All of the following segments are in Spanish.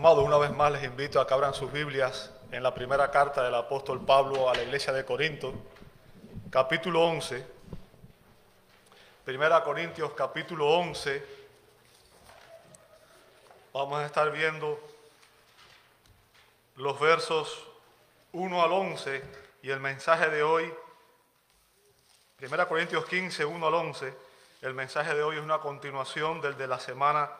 Amado, una vez más les invito a que abran sus Biblias en la primera carta del apóstol Pablo a la iglesia de Corinto, capítulo 11. Primera Corintios, capítulo 11. Vamos a estar viendo los versos 1 al 11 y el mensaje de hoy, Primera Corintios 15, 1 al 11, el mensaje de hoy es una continuación del de la semana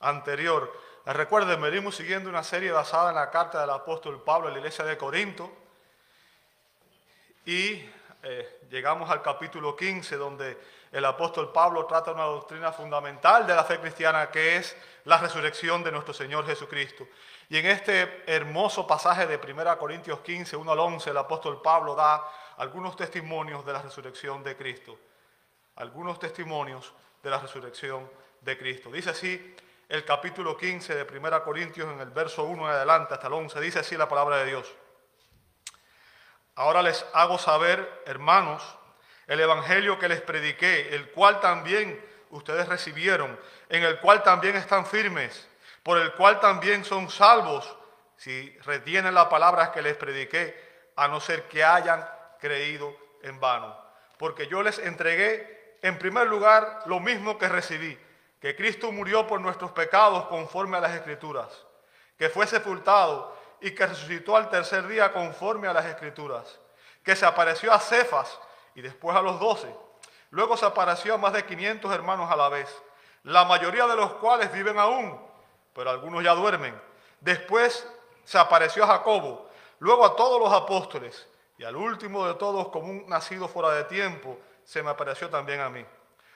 anterior. Recuerden, venimos siguiendo una serie basada en la carta del apóstol Pablo a la iglesia de Corinto y eh, llegamos al capítulo 15 donde el apóstol Pablo trata una doctrina fundamental de la fe cristiana que es la resurrección de nuestro Señor Jesucristo. Y en este hermoso pasaje de 1 Corintios 15, 1 al 11, el apóstol Pablo da algunos testimonios de la resurrección de Cristo. Algunos testimonios de la resurrección de Cristo. Dice así el capítulo 15 de 1 Corintios en el verso 1 en adelante hasta el 11. Dice así la palabra de Dios. Ahora les hago saber, hermanos, el evangelio que les prediqué, el cual también ustedes recibieron, en el cual también están firmes, por el cual también son salvos, si retienen las palabras que les prediqué, a no ser que hayan creído en vano. Porque yo les entregué en primer lugar lo mismo que recibí que Cristo murió por nuestros pecados conforme a las Escrituras, que fue sepultado y que resucitó al tercer día conforme a las Escrituras, que se apareció a Cefas y después a los doce. Luego se apareció a más de 500 hermanos a la vez, la mayoría de los cuales viven aún, pero algunos ya duermen. Después se apareció a Jacobo, luego a todos los apóstoles, y al último de todos, como un nacido fuera de tiempo, se me apareció también a mí.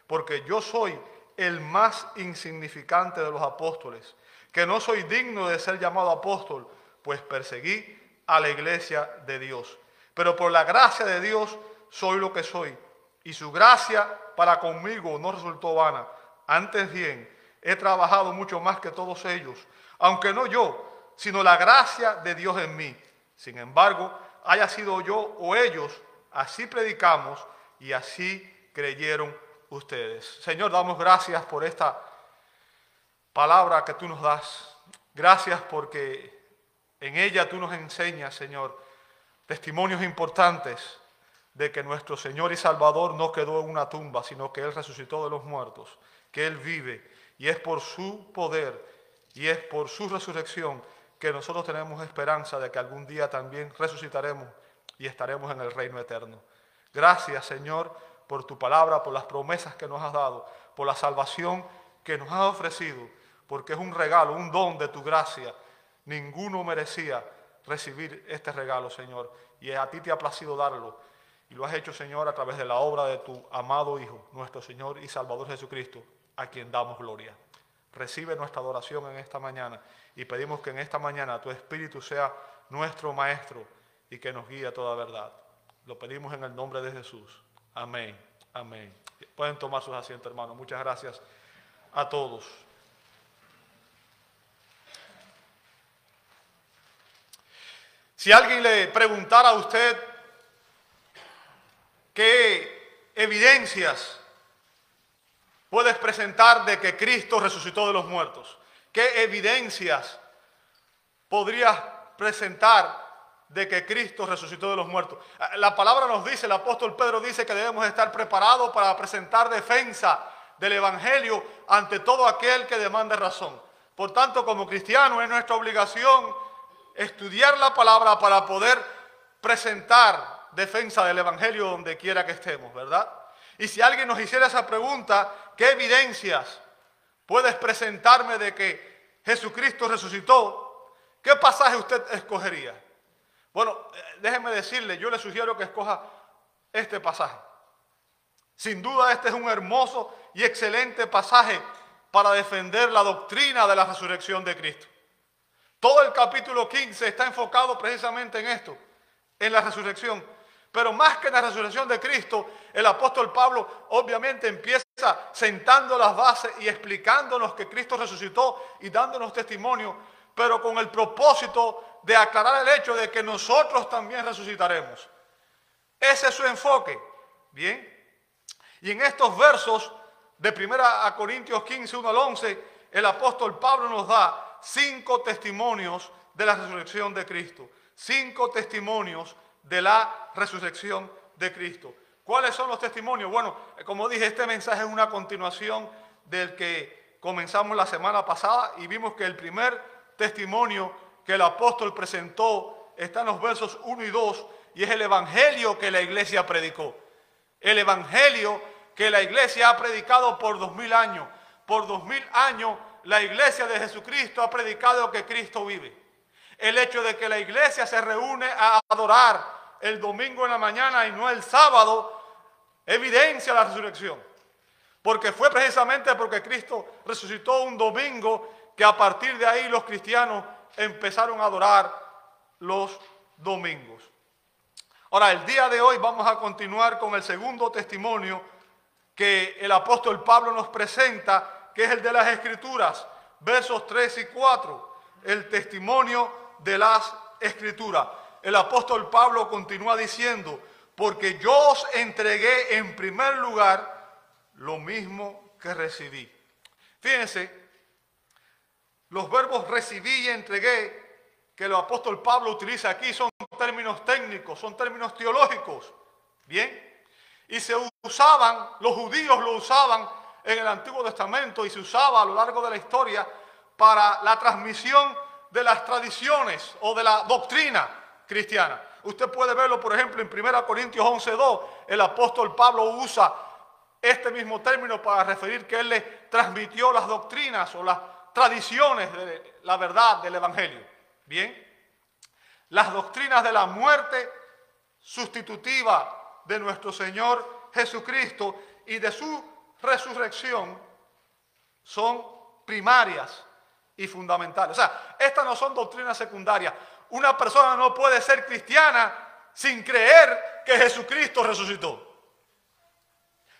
Porque yo soy el más insignificante de los apóstoles, que no soy digno de ser llamado apóstol, pues perseguí a la iglesia de Dios. Pero por la gracia de Dios soy lo que soy, y su gracia para conmigo no resultó vana. Antes bien, he trabajado mucho más que todos ellos, aunque no yo, sino la gracia de Dios en mí. Sin embargo, haya sido yo o ellos, así predicamos y así creyeron ustedes. Señor, damos gracias por esta palabra que tú nos das. Gracias porque en ella tú nos enseñas, Señor, testimonios importantes de que nuestro Señor y Salvador no quedó en una tumba, sino que Él resucitó de los muertos, que Él vive y es por su poder y es por su resurrección que nosotros tenemos esperanza de que algún día también resucitaremos y estaremos en el reino eterno. Gracias, Señor por tu palabra, por las promesas que nos has dado, por la salvación que nos has ofrecido, porque es un regalo, un don de tu gracia. Ninguno merecía recibir este regalo, Señor, y a ti te ha placido darlo. Y lo has hecho, Señor, a través de la obra de tu amado Hijo, nuestro Señor y Salvador Jesucristo, a quien damos gloria. Recibe nuestra adoración en esta mañana y pedimos que en esta mañana tu Espíritu sea nuestro Maestro y que nos guíe a toda verdad. Lo pedimos en el nombre de Jesús. Amén, amén. Pueden tomar sus asientos, hermanos. Muchas gracias a todos. Si alguien le preguntara a usted qué evidencias puedes presentar de que Cristo resucitó de los muertos, qué evidencias podrías presentar de que Cristo resucitó de los muertos. Ah, la palabra nos dice, el apóstol Pedro dice que debemos estar preparados para presentar defensa del Evangelio ante todo aquel que demande razón. Por tanto, como cristianos es nuestra obligación estudiar la palabra para poder presentar defensa del Evangelio donde quiera que estemos, ¿verdad? Y si alguien nos hiciera esa pregunta, ¿qué evidencias puedes presentarme de que Jesucristo resucitó? ¿Qué pasaje usted escogería? Bueno, eh, déjeme decirle, yo le sugiero que escoja este pasaje. Sin duda este es un hermoso y excelente pasaje para defender la doctrina de la resurrección de Cristo. Todo el capítulo 15 está enfocado precisamente en esto, en la resurrección. Pero más que en la resurrección de Cristo, el apóstol Pablo obviamente empieza sentando las bases y explicándonos que Cristo resucitó y dándonos testimonio, pero con el propósito de aclarar el hecho de que nosotros también resucitaremos. Ese es su enfoque. Bien. Y en estos versos de 1 a Corintios 15, 1 al 11, el apóstol Pablo nos da cinco testimonios de la resurrección de Cristo. Cinco testimonios de la resurrección de Cristo. ¿Cuáles son los testimonios? Bueno, como dije, este mensaje es una continuación del que comenzamos la semana pasada y vimos que el primer testimonio que el apóstol presentó está en los versos 1 y 2 y es el evangelio que la iglesia predicó. El evangelio que la iglesia ha predicado por dos mil años. Por dos mil años la iglesia de Jesucristo ha predicado que Cristo vive. El hecho de que la iglesia se reúne a adorar el domingo en la mañana y no el sábado evidencia la resurrección. Porque fue precisamente porque Cristo resucitó un domingo que a partir de ahí los cristianos empezaron a adorar los domingos. Ahora, el día de hoy vamos a continuar con el segundo testimonio que el apóstol Pablo nos presenta, que es el de las Escrituras, versos 3 y 4, el testimonio de las Escrituras. El apóstol Pablo continúa diciendo, porque yo os entregué en primer lugar lo mismo que recibí. Fíjense, los verbos recibí y entregué que el apóstol Pablo utiliza aquí son términos técnicos, son términos teológicos. Bien, y se usaban, los judíos lo usaban en el Antiguo Testamento y se usaba a lo largo de la historia para la transmisión de las tradiciones o de la doctrina cristiana. Usted puede verlo, por ejemplo, en 1 Corintios 11.2, el apóstol Pablo usa este mismo término para referir que él le transmitió las doctrinas o las tradiciones de la verdad del Evangelio. Bien, las doctrinas de la muerte sustitutiva de nuestro Señor Jesucristo y de su resurrección son primarias y fundamentales. O sea, estas no son doctrinas secundarias. Una persona no puede ser cristiana sin creer que Jesucristo resucitó.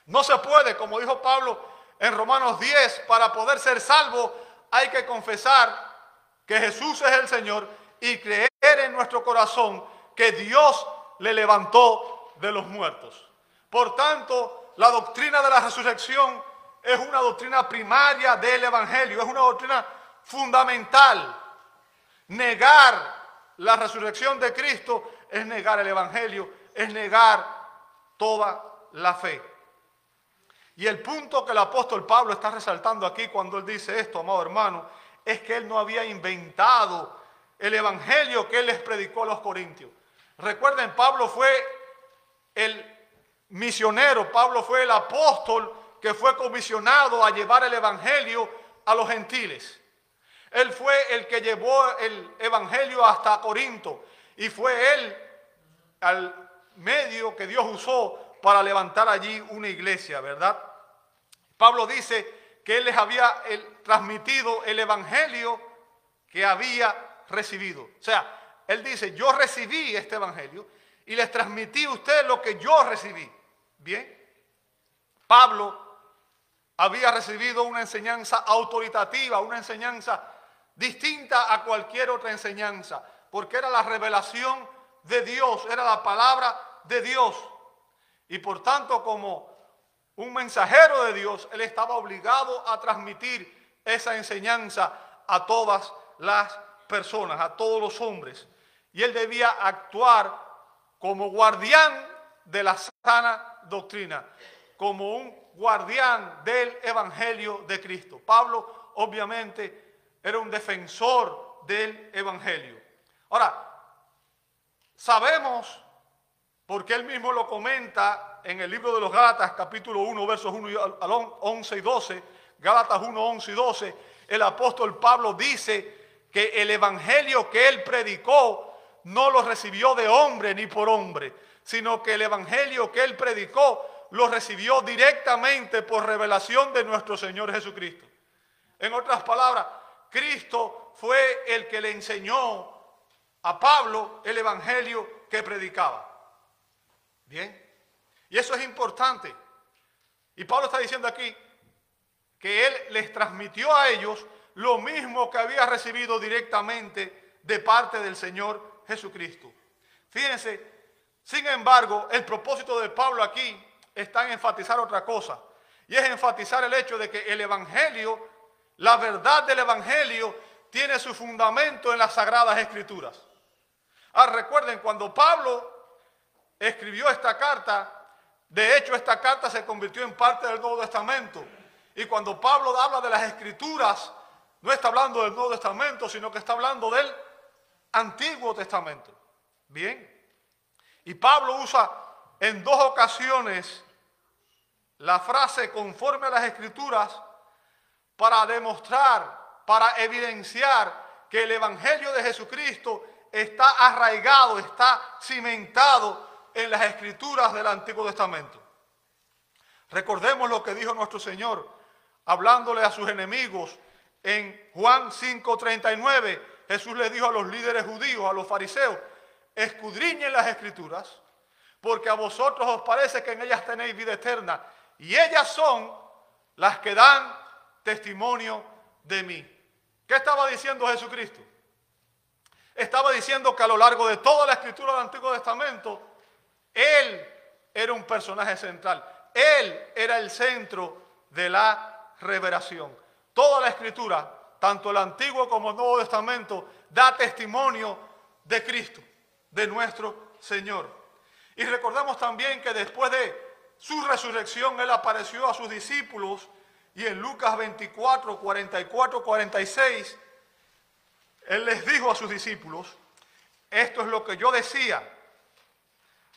No se puede, como dijo Pablo en Romanos 10, para poder ser salvo hay que confesar que Jesús es el Señor y creer en nuestro corazón que Dios le levantó de los muertos. Por tanto, la doctrina de la resurrección es una doctrina primaria del Evangelio, es una doctrina fundamental. Negar la resurrección de Cristo es negar el Evangelio, es negar toda la fe. Y el punto que el apóstol Pablo está resaltando aquí cuando él dice esto, amado hermano, es que él no había inventado el Evangelio que él les predicó a los corintios. Recuerden, Pablo fue el misionero, Pablo fue el apóstol que fue comisionado a llevar el Evangelio a los gentiles. Él fue el que llevó el Evangelio hasta Corinto y fue él al medio que Dios usó para levantar allí una iglesia, ¿verdad? Pablo dice que él les había transmitido el Evangelio que había recibido. O sea, él dice, yo recibí este Evangelio y les transmití a ustedes lo que yo recibí. Bien, Pablo había recibido una enseñanza autoritativa, una enseñanza distinta a cualquier otra enseñanza, porque era la revelación de Dios, era la palabra de Dios. Y por tanto, como un mensajero de Dios, él estaba obligado a transmitir esa enseñanza a todas las personas, a todos los hombres. Y él debía actuar como guardián de la sana doctrina, como un guardián del Evangelio de Cristo. Pablo obviamente era un defensor del Evangelio. Ahora, sabemos, porque él mismo lo comenta en el libro de los Gálatas, capítulo 1, versos 1 al 11 y 12, Gálatas 1, 11 y 12, el apóstol Pablo dice que el Evangelio que él predicó no lo recibió de hombre ni por hombre, sino que el Evangelio que él predicó lo recibió directamente por revelación de nuestro Señor Jesucristo. En otras palabras, Cristo fue el que le enseñó a Pablo el Evangelio que predicaba. Bien, y eso es importante. Y Pablo está diciendo aquí que él les transmitió a ellos lo mismo que había recibido directamente de parte del Señor Jesucristo. Fíjense, sin embargo, el propósito de Pablo aquí está en enfatizar otra cosa. Y es enfatizar el hecho de que el Evangelio, la verdad del Evangelio, tiene su fundamento en las Sagradas Escrituras. Ah, recuerden, cuando Pablo escribió esta carta, de hecho esta carta se convirtió en parte del Nuevo Testamento. Y cuando Pablo habla de las Escrituras, no está hablando del Nuevo Testamento, sino que está hablando del Antiguo Testamento. Bien. Y Pablo usa en dos ocasiones la frase conforme a las Escrituras para demostrar, para evidenciar que el Evangelio de Jesucristo está arraigado, está cimentado en las escrituras del Antiguo Testamento. Recordemos lo que dijo nuestro Señor hablándole a sus enemigos en Juan 5:39. Jesús le dijo a los líderes judíos, a los fariseos, escudriñen las escrituras, porque a vosotros os parece que en ellas tenéis vida eterna, y ellas son las que dan testimonio de mí. ¿Qué estaba diciendo Jesucristo? Estaba diciendo que a lo largo de toda la escritura del Antiguo Testamento, Él era un personaje central. Él era el centro de la revelación. Toda la escritura, tanto el Antiguo como el Nuevo Testamento, da testimonio de Cristo, de nuestro Señor. Y recordamos también que después de su resurrección, Él apareció a sus discípulos y en Lucas 24, 44, 46, Él les dijo a sus discípulos, esto es lo que yo decía.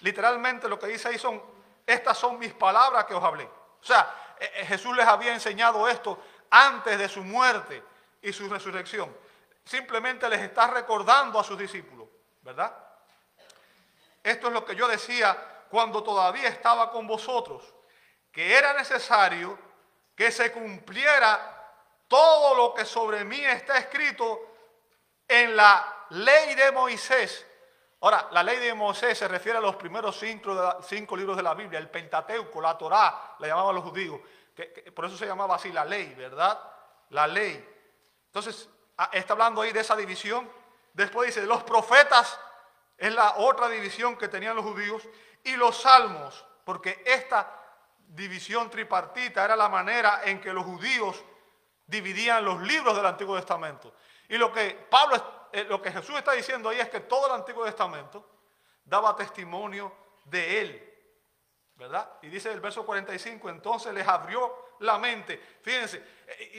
Literalmente lo que dice ahí son, estas son mis palabras que os hablé. O sea, eh, eh, Jesús les había enseñado esto antes de su muerte y su resurrección. Simplemente les está recordando a sus discípulos, ¿verdad? Esto es lo que yo decía cuando todavía estaba con vosotros, que era necesario que se cumpliera todo lo que sobre mí está escrito en la ley de Moisés. Ahora, la ley de Moisés se refiere a los primeros cinco, libros de la Biblia, el Pentateuco, la Torá, la llamaban los judíos, que, por eso se llamaba así la ley, ¿verdad? La ley. Entonces, ah, está hablando ahí de esa división. Después dice, los profetas es la otra división que tenían los judíos y los salmos, porque esta división tripartita era la manera en que los judíos dividían los libros del Antiguo Testamento. Y lo que Pablo, eh, lo que Jesús está diciendo ahí es que todo el Antiguo Testamento daba testimonio de él. ¿Verdad? Y dice el verso 45, entonces les abrió la mente. Fíjense,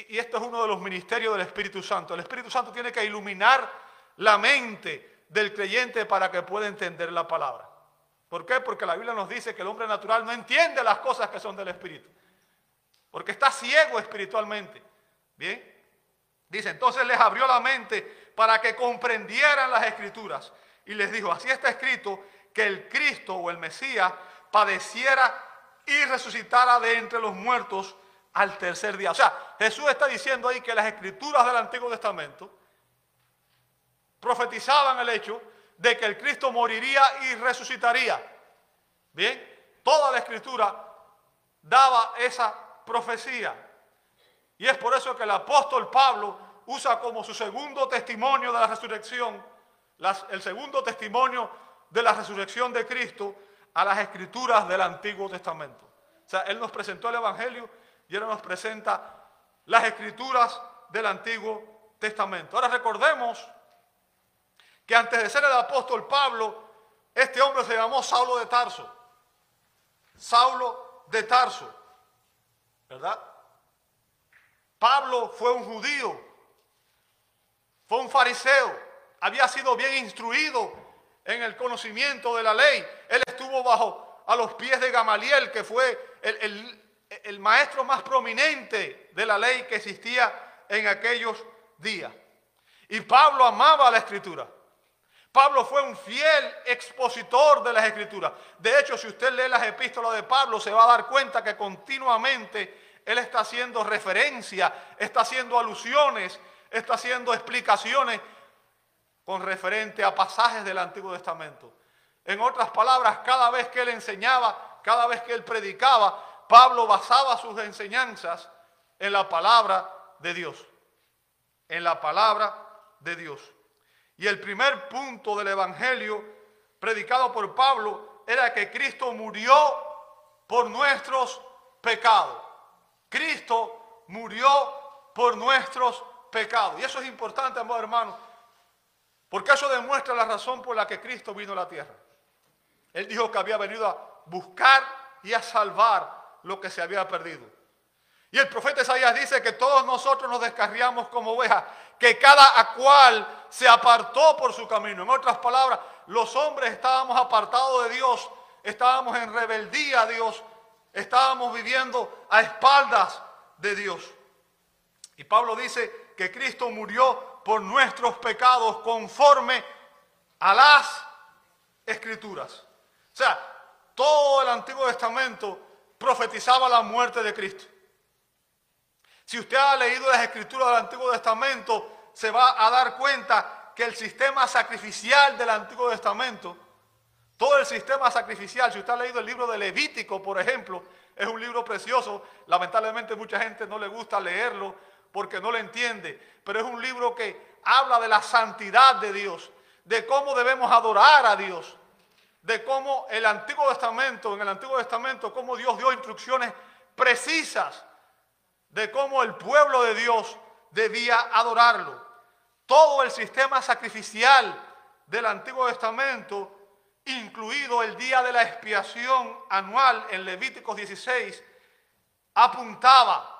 y esto es uno de los ministerios del Espíritu Santo. El Espíritu Santo tiene que iluminar la mente del creyente para que pueda entender la palabra. ¿Por qué? Porque la Biblia nos dice que el hombre natural no entiende las cosas que son del Espíritu. Porque está ciego espiritualmente. Bien. Dice, entonces les abrió la mente para que comprendieran las escrituras. Y les dijo, así está escrito que el Cristo o el Mesías padeciera y resucitara de entre los muertos al tercer día. O sea, Jesús está diciendo ahí que las escrituras del Antiguo Testamento profetizaban el hecho de que el Cristo moriría y resucitaría. Bien, toda la escritura daba esa profecía. Y es por eso que el apóstol Pablo usa como su segundo testimonio de la resurrección, el segundo testimonio de la resurrección de Cristo a las escrituras del Antiguo Testamento. O sea, él nos presentó el Evangelio y ahora nos presenta las escrituras del Antiguo Testamento. Ahora recordemos que antes de ser el apóstol Pablo, este hombre se llamó Saulo de Tarso. Saulo de Tarso, ¿verdad? Pablo fue un judío, fue un fariseo, había sido bien instruido en el conocimiento de la ley. Él estuvo bajo a los pies de Gamaliel, que fue el, maestro más prominente de la ley que existía en aquellos días. Y Pablo amaba la escritura. Pablo fue un fiel expositor de las escrituras. De hecho, si usted lee las epístolas de Pablo, se va a dar cuenta que continuamente él está haciendo referencia, está haciendo alusiones, está haciendo explicaciones con referente a pasajes del Antiguo Testamento. En otras palabras, cada vez que él enseñaba, cada vez que él predicaba, Pablo basaba sus enseñanzas en la palabra de Dios. En la palabra de Dios. Y el primer punto del Evangelio predicado por Pablo era que Cristo murió por nuestros pecados. Cristo murió por nuestros pecado. Y eso es importante, amor hermano, porque eso demuestra la razón por la que Cristo vino a la tierra. Él dijo que había venido a buscar y a salvar lo que se había perdido. Y el profeta Isaías dice que todos nosotros nos descarriamos como ovejas, que cada cual se apartó por su camino. En otras palabras, los hombres estábamos apartados de Dios, estábamos en rebeldía a Dios, estábamos viviendo a espaldas de Dios. Y Pablo dice que Cristo murió por nuestros pecados conforme a las escrituras. O sea, todo el Antiguo Testamento profetizaba la muerte de Cristo. Si usted ha leído las escrituras del Antiguo Testamento, se va a dar cuenta que el sistema sacrificial del Antiguo Testamento, todo el sistema sacrificial, si usted ha leído el libro de Levítico, por ejemplo, es un libro precioso, lamentablemente mucha gente no le gusta leerlo porque no le entiende, pero es un libro que habla de la santidad de Dios, de cómo debemos adorar a Dios, de cómo el Antiguo Testamento, en el Antiguo Testamento, cómo Dios dio instrucciones precisas de cómo el pueblo de Dios debía adorarlo. Todo el sistema sacrificial del Antiguo Testamento, incluido el día de la expiación anual en Levíticos 16, apuntaba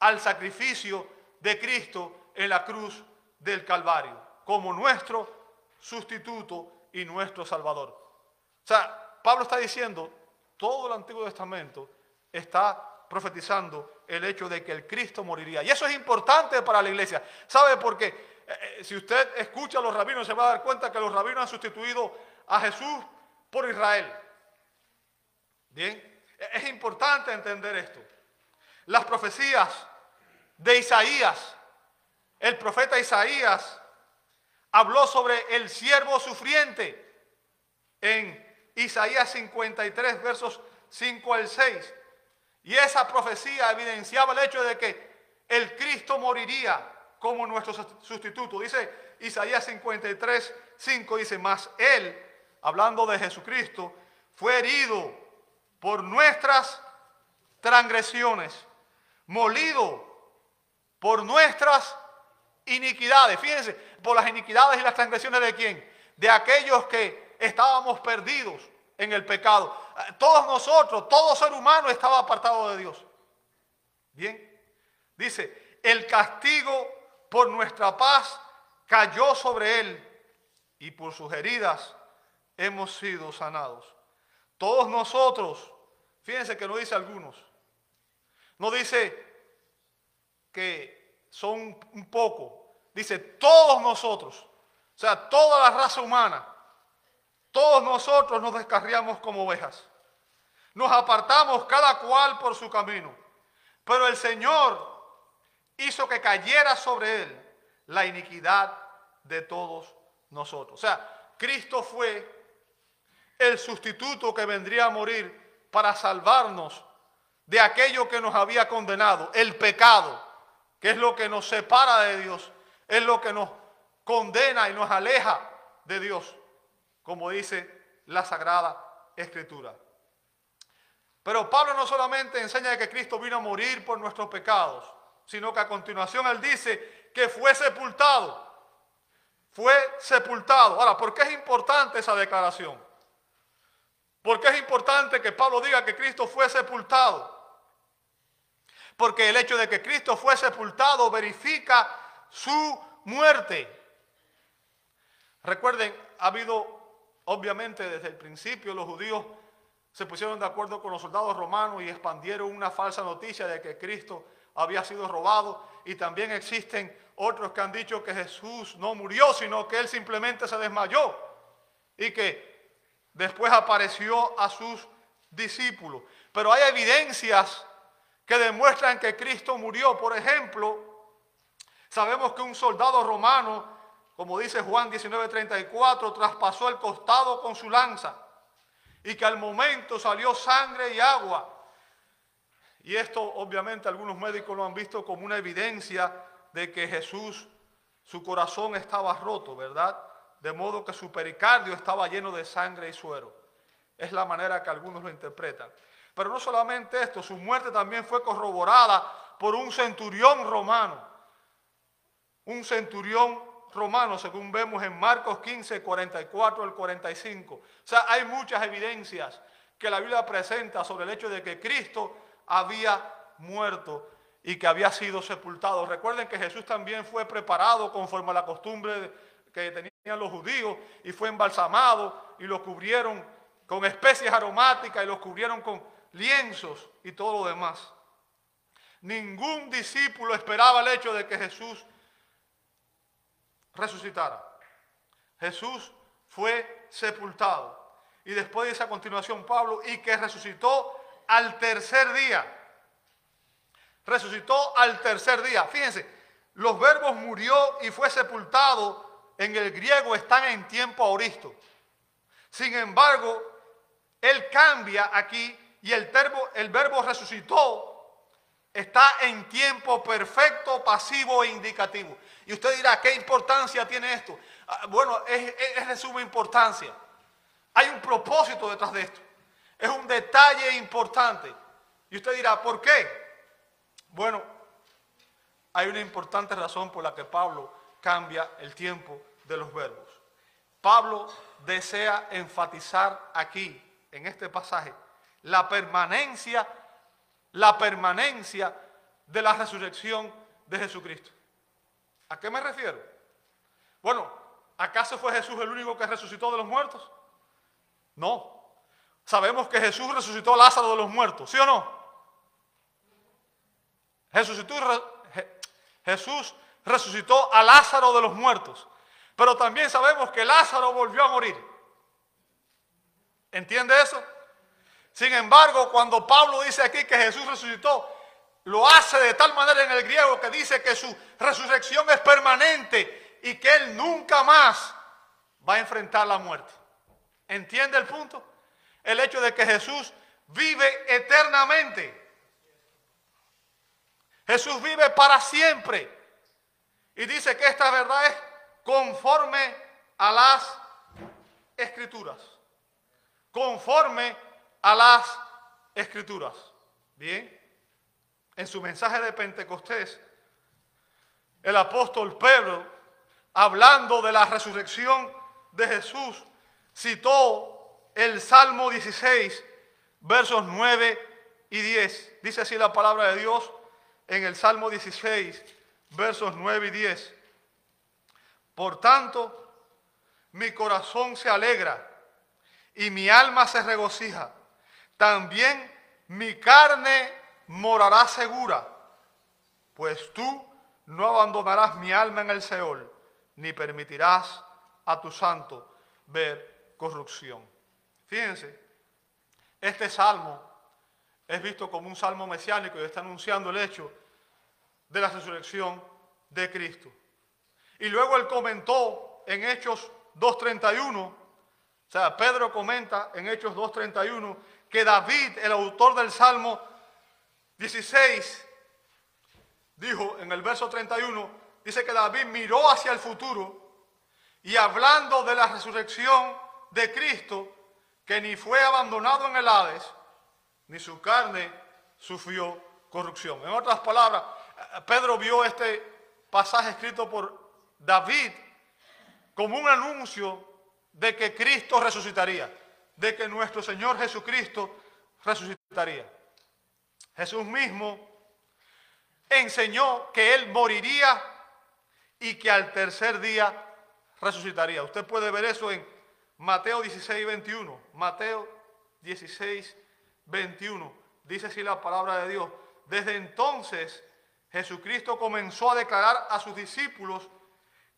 al sacrificio de Cristo en la cruz del Calvario, como nuestro sustituto y nuestro Salvador. O sea, Pablo está diciendo, todo el Antiguo Testamento está profetizando el hecho de que el Cristo moriría. Y eso es importante para la iglesia. ¿Sabe por qué? Eh, eh, si usted escucha a los rabinos, se va a dar cuenta que los rabinos han sustituido a Jesús por Israel. Bien, e-, es importante entender esto. Las profecías de Isaías, el profeta Isaías habló sobre el siervo sufriente en Isaías 53, versos 5 al 6. Y esa profecía evidenciaba el hecho de que el Cristo moriría como nuestro sustituto. Dice Isaías 53, 5, dice, más Él, hablando de Jesucristo, fue herido por nuestras transgresiones, molido por nuestras iniquidades. Fíjense, por las iniquidades y las transgresiones de quién? De aquellos que estábamos perdidos en el pecado. Todos nosotros, todo ser humano estaba apartado de Dios. Bien, dice, el castigo por nuestra paz cayó sobre él y por sus heridas hemos sido sanados. Todos nosotros, fíjense que no dice algunos, no dice que son un poco, dice todos nosotros, o sea, toda la raza humana todos nosotros nos descarriamos como ovejas. Nos apartamos cada cual por su camino. Pero el Señor hizo que cayera sobre él la iniquidad de todos nosotros. O sea, Cristo fue el sustituto que vendría a morir para salvarnos de aquello que nos había condenado, el pecado, que es lo que nos separa de Dios, es lo que nos condena y nos aleja de Dios como dice la Sagrada Escritura. Pero Pablo no solamente enseña que Cristo vino a morir por nuestros pecados, sino que a continuación él dice que fue sepultado. Fue sepultado. Ahora, ¿por qué es importante esa declaración? ¿Por qué es importante que Pablo diga que Cristo fue sepultado? Porque el hecho de que Cristo fue sepultado verifica su muerte. Recuerden, ha habido Obviamente desde el principio los judíos se pusieron de acuerdo con los soldados romanos y expandieron una falsa noticia de que Cristo había sido robado y también existen otros que han dicho que Jesús no murió, sino que él simplemente se desmayó y que después apareció a sus discípulos. Pero hay evidencias que demuestran que Cristo murió. Por ejemplo, sabemos que un soldado romano como dice Juan 19:34, traspasó el costado con su lanza y que al momento salió sangre y agua. Y esto obviamente algunos médicos lo han visto como una evidencia de que Jesús, su corazón estaba roto, ¿verdad? De modo que su pericardio estaba lleno de sangre y suero. Es la manera que algunos lo interpretan. Pero no solamente esto, su muerte también fue corroborada por un centurión romano un centurión romano, según vemos en Marcos 15, 44 al 45. O sea, hay muchas evidencias que la Biblia presenta sobre el hecho de que Cristo había muerto y que había sido sepultado. Recuerden que Jesús también fue preparado conforme a la costumbre que tenían los judíos y fue embalsamado y lo cubrieron con especies aromáticas y lo cubrieron con lienzos y todo lo demás. Ningún discípulo esperaba el hecho de que Jesús resucitara. Jesús fue sepultado. Y después dice a continuación Pablo, y que resucitó al tercer día. Resucitó al tercer día. Fíjense, los verbos murió y fue sepultado en el griego están en tiempo auristo. Sin embargo, él cambia aquí y el el verbo resucitó está en tiempo perfecto, pasivo e indicativo. Y usted dirá, ¿qué importancia tiene esto? Ah, bueno, es, de suma importancia. Hay un propósito detrás de esto. Es un detalle importante. Y usted dirá, ¿por qué? Bueno, hay una importante razón por la que Pablo cambia el tiempo de los verbos. Pablo desea enfatizar aquí, en este pasaje, la permanencia la permanencia de la resurrección de Jesucristo. ¿A qué me refiero? Bueno, ¿acaso fue Jesús el único que resucitó de los muertos? No. Sabemos que Jesús resucitó a Lázaro de los muertos, ¿sí o no? Jesús resucitó a Lázaro de los muertos, pero también sabemos que Lázaro volvió a morir. ¿Entiende eso? Sin embargo, cuando Pablo dice aquí que Jesús resucitó, lo hace de tal manera en el griego que dice que su resurrección es permanente y que él nunca más va a enfrentar la muerte. ¿Entiende el punto? El hecho de que Jesús vive eternamente. Jesús vive para siempre. Y dice que esta verdad es conforme a las escrituras. Conforme a las escrituras. Bien, en su mensaje de Pentecostés, el apóstol Pedro, hablando de la resurrección de Jesús, citó el Salmo 16, versos 9 y 10. Dice así la palabra de Dios en el Salmo 16, versos 9 y 10. Por tanto, mi corazón se alegra y mi alma se regocija también mi carne morará segura, pues tú no abandonarás mi alma en el Seol, ni permitirás a tu santo ver corrupción. Fíjense, este salmo es visto como un salmo mesiánico y está anunciando el hecho de la resurrección de Cristo. Y luego él comentó en Hechos 2.31, o sea, Pedro comenta en Hechos 2.31 que David, el autor del Salmo 16, dijo en el verso 31, dice que David miró hacia el futuro y hablando de la resurrección de Cristo, que ni fue abandonado en el Hades, ni su carne sufrió corrupción. En otras palabras, Pedro vio este pasaje escrito por David como un anuncio de que Cristo resucitaría de que nuestro Señor Jesucristo resucitaría. Jesús mismo enseñó que Él moriría y que al tercer día resucitaría. Usted puede ver eso en Mateo 16, 21. Mateo 16, 21. Dice así la palabra de Dios. Desde entonces Jesucristo comenzó a declarar a sus discípulos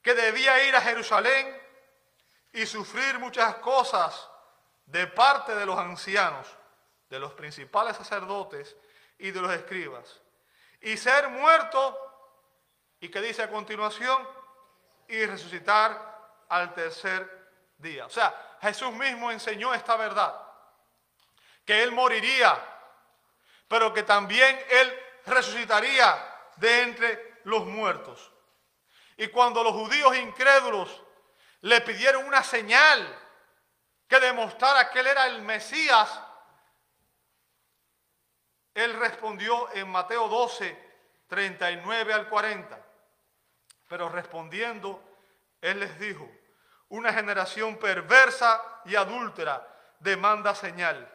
que debía ir a Jerusalén y sufrir muchas cosas de parte de los ancianos, de los principales sacerdotes y de los escribas, y ser muerto, y que dice a continuación, y resucitar al tercer día. O sea, Jesús mismo enseñó esta verdad, que Él moriría, pero que también Él resucitaría de entre los muertos. Y cuando los judíos incrédulos le pidieron una señal, que demostrara que él era el Mesías, él respondió en Mateo 12, 39 al 40. Pero respondiendo, él les dijo, una generación perversa y adúltera demanda señal,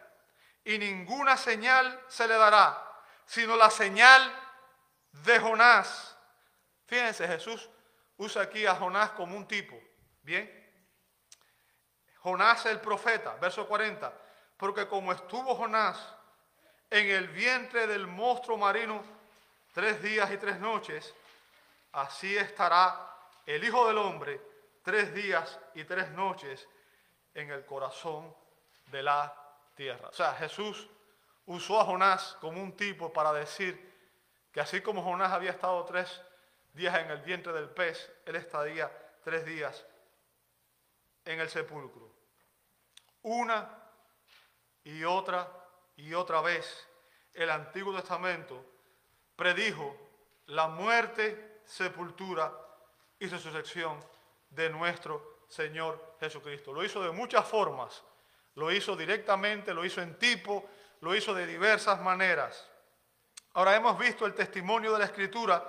y ninguna señal se le dará, sino la señal de Jonás. Fíjense, Jesús usa aquí a Jonás como un tipo, ¿bien? Jonás el profeta, verso 40, porque como estuvo Jonás en el vientre del monstruo marino tres días y tres noches, así estará el Hijo del Hombre tres días y tres noches en el corazón de la tierra. O sea, Jesús usó a Jonás como un tipo para decir que así como Jonás había estado tres días en el vientre del pez, él estaría tres días en el sepulcro. Una y otra y otra vez el Antiguo Testamento predijo la muerte, sepultura y resurrección de nuestro Señor Jesucristo. Lo hizo de muchas formas. Lo hizo directamente, lo hizo en tipo, lo hizo de diversas maneras. Ahora hemos visto el testimonio de la Escritura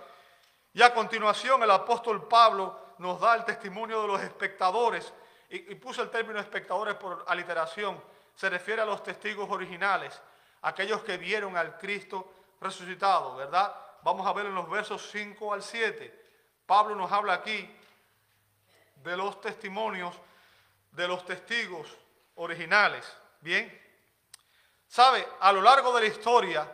y a continuación el apóstol Pablo nos da el testimonio de los espectadores y, puso el término espectadores por aliteración. Se refiere a los testigos originales, aquellos que vieron al Cristo resucitado, ¿verdad? Vamos a ver en los versos 5 al 7. Pablo nos habla aquí de los testimonios de los testigos originales. Bien, sabe, a lo largo de la historia,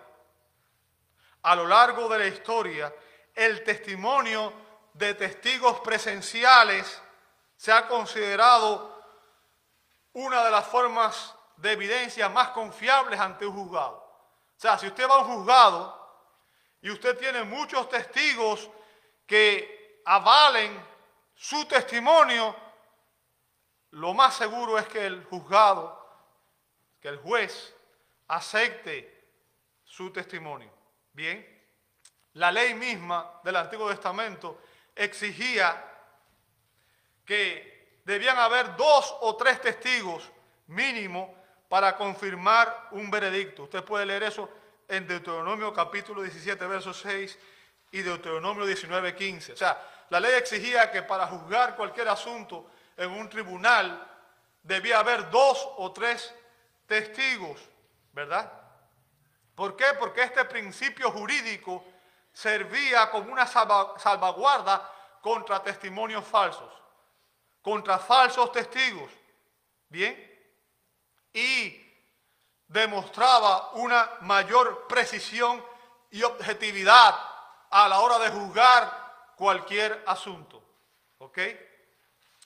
a lo largo de la historia, el testimonio de testigos presenciales se ha considerado una de las formas de evidencia más confiables ante un juzgado. O sea, si usted va a un juzgado y usted tiene muchos testigos que avalen su testimonio, lo más seguro es que el juzgado, que el juez acepte su testimonio. Bien, la ley misma del Antiguo Testamento exigía que debían haber dos o tres testigos mínimo para confirmar un veredicto. Usted puede leer eso en Deuteronomio capítulo 17, verso 6 y Deuteronomio 19, 15. O sea, la ley exigía que para juzgar cualquier asunto en un tribunal debía haber dos o tres testigos, ¿verdad? ¿Por qué? Porque este principio jurídico servía como una salvaguarda contra testimonios falsos, contra falsos testigos. ¿Bien? Y demostraba una mayor precisión y objetividad a la hora de juzgar cualquier asunto. ¿Ok?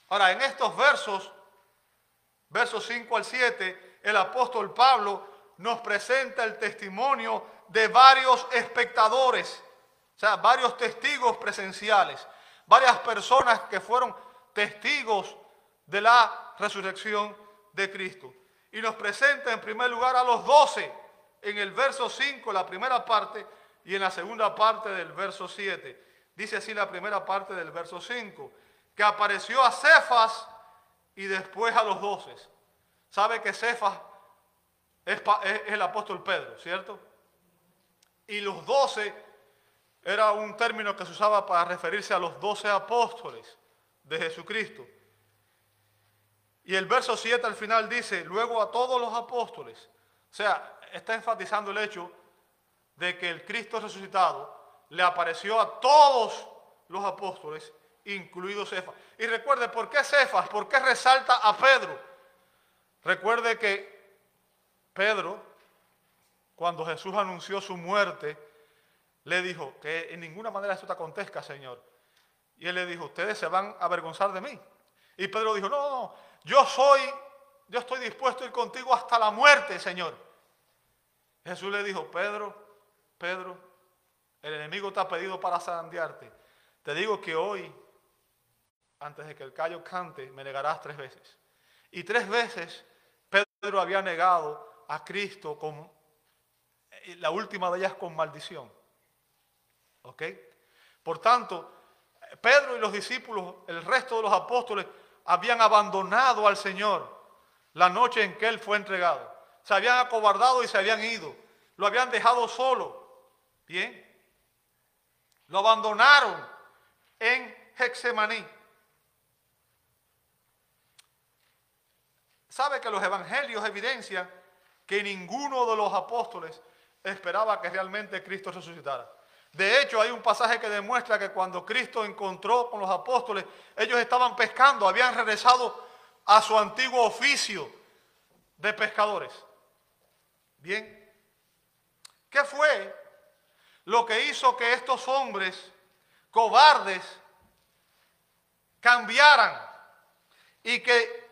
Ahora, en estos versos, versos 5 al 7, el apóstol Pablo nos presenta el testimonio de varios espectadores, o sea, varios testigos presenciales, varias personas que fueron testigos de la resurrección de Cristo. Y nos presenta en primer lugar a los doce en el verso 5, la primera parte, y en la segunda parte del verso 7. Dice así la primera parte del verso 5, que apareció a Cefas y después a los doce. ¿Sabe que Cefas es, el apóstol Pedro, cierto? Y los doce era un término que se usaba para referirse a los doce apóstoles de Jesucristo. Y el verso 7 al final dice, luego a todos los apóstoles. O sea, está enfatizando el hecho de que el Cristo resucitado le apareció a todos los apóstoles, incluido Cefas. Y recuerde, ¿por qué Cefas? ¿Por qué resalta a Pedro? Recuerde que Pedro, cuando Jesús anunció su muerte, le dijo que en ninguna manera esto te acontezca, Señor. Y él le dijo, ustedes se van a avergonzar de mí. Y Pedro dijo, no, no, yo soy, yo estoy dispuesto a ir contigo hasta la muerte, Señor. Jesús le dijo, Pedro, Pedro, el enemigo te ha pedido para zarandearte. Te digo que hoy, antes de que el callo cante, me negarás tres veces. Y tres veces Pedro había negado a Cristo con eh, la última de ellas con maldición. ¿Ok? Por tanto, Pedro y los discípulos, el resto de los apóstoles, habían abandonado al Señor la noche en que Él fue entregado. Se habían acobardado y se habían ido. Lo habían dejado solo. Bien. Lo abandonaron en Hexemaní. Sabe que los evangelios evidencian que ninguno de los apóstoles esperaba que realmente Cristo resucitara. De hecho, hay un pasaje que demuestra que cuando Cristo encontró con los apóstoles, ellos estaban pescando, habían regresado a su antiguo oficio de pescadores. Bien, ¿qué fue lo que hizo que estos hombres cobardes cambiaran y que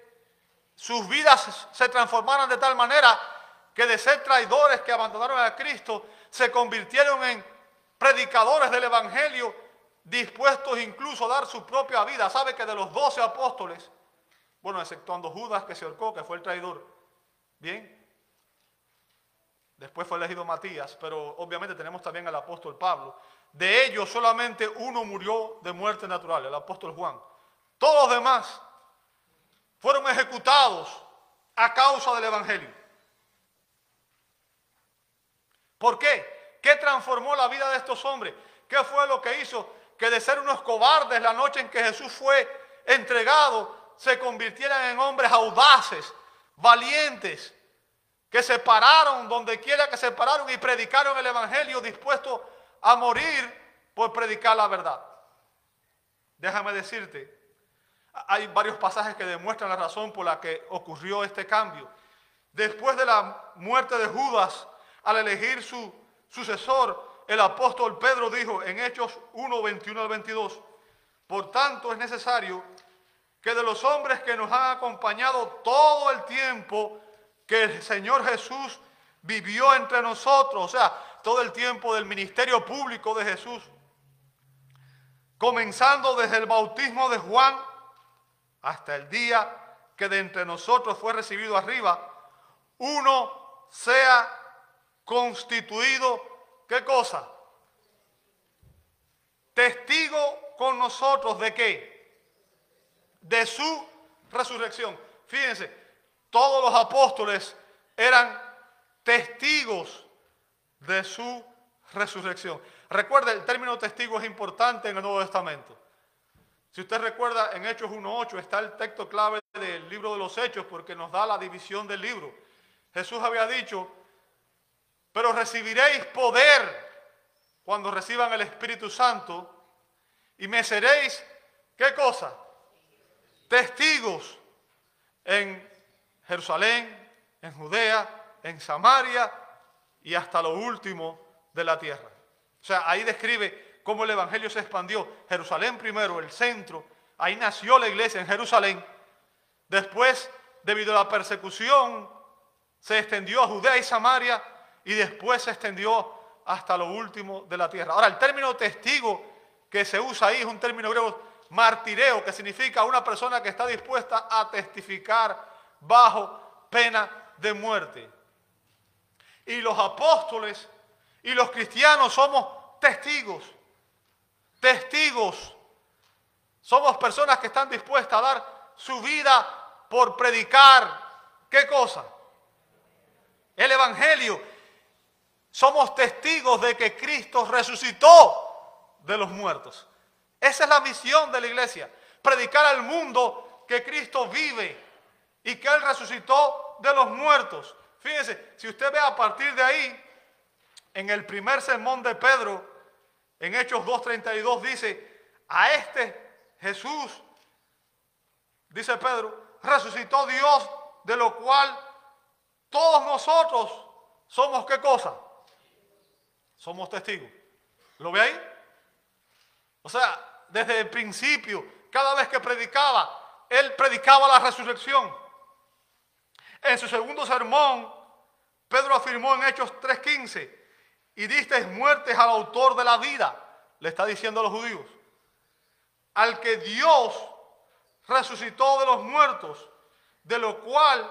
sus vidas se transformaran de tal manera que de ser traidores que abandonaron a Cristo, se convirtieron en predicadores del Evangelio, dispuestos incluso a dar su propia vida. Sabe que de los doce apóstoles, bueno, exceptuando Judas que se ahorcó, que fue el traidor, bien, después fue elegido Matías, pero obviamente tenemos también al apóstol Pablo. De ellos solamente uno murió de muerte natural, el apóstol Juan. Todos los demás fueron ejecutados a causa del Evangelio. ¿Por qué? ¿Qué transformó la vida de estos hombres? ¿Qué fue lo que hizo que de ser unos cobardes la noche en que Jesús fue entregado, se convirtieran en hombres audaces, valientes, que se pararon donde quiera que se pararon y predicaron el Evangelio dispuestos a morir por predicar la verdad? Déjame decirte, hay varios pasajes que demuestran la razón por la que ocurrió este cambio. Después de la muerte de Judas, al elegir su sucesor, el apóstol Pedro dijo en Hechos 1, 21 al 22, por tanto es necesario que de los hombres que nos han acompañado todo el tiempo que el Señor Jesús vivió entre nosotros, o sea, todo el tiempo del ministerio público de Jesús, comenzando desde el bautismo de Juan hasta el día que de entre nosotros fue recibido arriba, uno sea constituido, ¿qué cosa? Testigo con nosotros de qué? De su resurrección. Fíjense, todos los apóstoles eran testigos de su resurrección. Recuerde, el término testigo es importante en el Nuevo Testamento. Si usted recuerda, en Hechos 1.8 está el texto clave del libro de los Hechos porque nos da la división del libro. Jesús había dicho, pero recibiréis poder cuando reciban el Espíritu Santo y me seréis, ¿qué cosa? Testigos en Jerusalén, en Judea, en Samaria y hasta lo último de la tierra. O sea, ahí describe cómo el Evangelio se expandió. Jerusalén primero, el centro, ahí nació la iglesia en Jerusalén. Después, debido a la persecución, se extendió a Judea y Samaria y después se extendió hasta lo último de la tierra. Ahora, el término testigo que se usa ahí es un término griego martireo, que significa una persona que está dispuesta a testificar bajo pena de muerte. Y los apóstoles y los cristianos somos testigos, testigos. Somos personas que están dispuestas a dar su vida por predicar. ¿Qué cosa? El Evangelio. Somos testigos de que Cristo resucitó de los muertos. Esa es la misión de la iglesia. Predicar al mundo que Cristo vive y que Él resucitó de los muertos. Fíjense, si usted ve a partir de ahí, en el primer sermón de Pedro, en Hechos 2.32 dice, a este Jesús, dice Pedro, resucitó Dios, de lo cual todos nosotros somos qué cosa? Somos testigos. ¿Lo ve ahí? O sea, desde el principio, cada vez que predicaba, él predicaba la resurrección. En su segundo sermón, Pedro afirmó en Hechos 3:15, y diste muertes al autor de la vida, le está diciendo a los judíos, al que Dios resucitó de los muertos, de lo cual